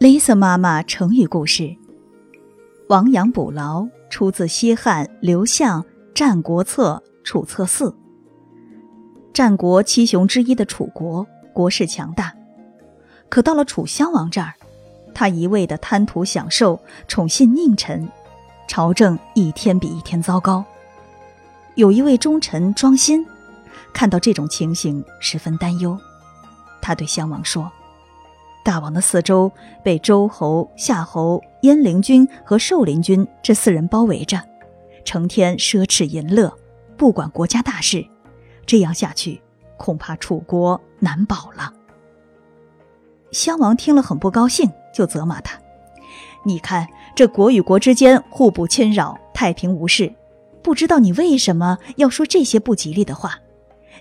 Lisa 妈妈成语故事：亡羊补牢，出自西汉刘向《战国策·楚策四》。战国七雄之一的楚国，国势强大，可到了楚襄王这儿，他一味的贪图享受，宠信佞臣，朝政一天比一天糟糕。有一位忠臣庄辛，看到这种情形，十分担忧，他对襄王说。大王的四周被周侯、夏侯、燕陵君和寿陵君这四人包围着，成天奢侈淫乐，不管国家大事。这样下去，恐怕楚国难保了。襄王听了很不高兴，就责骂他：“你看，这国与国之间互不侵扰，太平无事，不知道你为什么要说这些不吉利的话？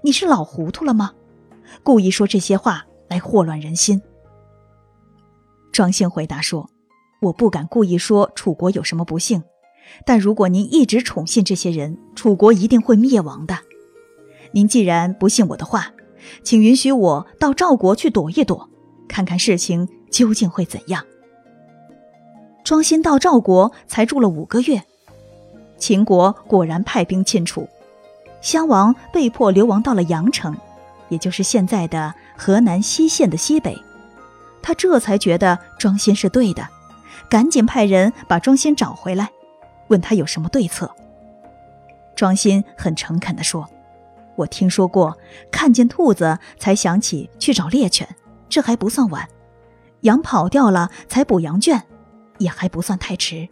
你是老糊涂了吗？故意说这些话来祸乱人心。”庄辛回答说：“我不敢故意说楚国有什么不幸，但如果您一直宠信这些人，楚国一定会灭亡的。您既然不信我的话，请允许我到赵国去躲一躲，看看事情究竟会怎样。”庄辛到赵国才住了五个月，秦国果然派兵侵楚，襄王被迫流亡到了阳城，也就是现在的河南西县的西北。他这才觉得庄心是对的，赶紧派人把庄心找回来，问他有什么对策。庄心很诚恳地说：“我听说过，看见兔子才想起去找猎犬，这还不算晚；羊跑掉了才补羊圈，也还不算太迟。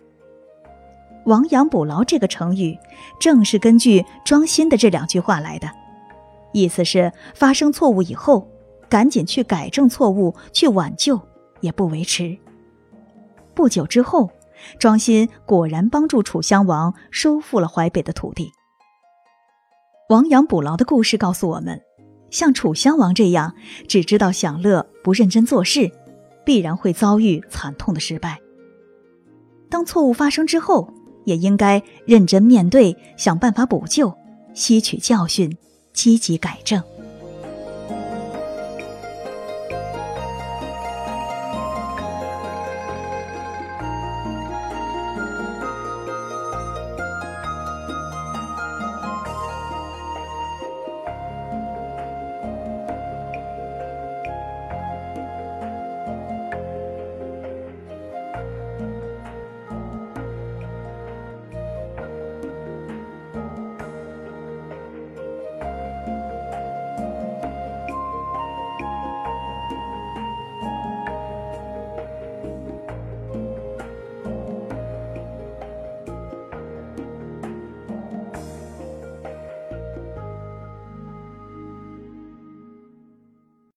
亡羊补牢这个成语，正是根据庄心的这两句话来的，意思是发生错误以后。”赶紧去改正错误，去挽救也不为迟。不久之后，庄辛果然帮助楚襄王收复了淮北的土地。亡羊补牢的故事告诉我们，像楚襄王这样只知道享乐不认真做事，必然会遭遇惨痛的失败。当错误发生之后，也应该认真面对，想办法补救，吸取教训，积极改正。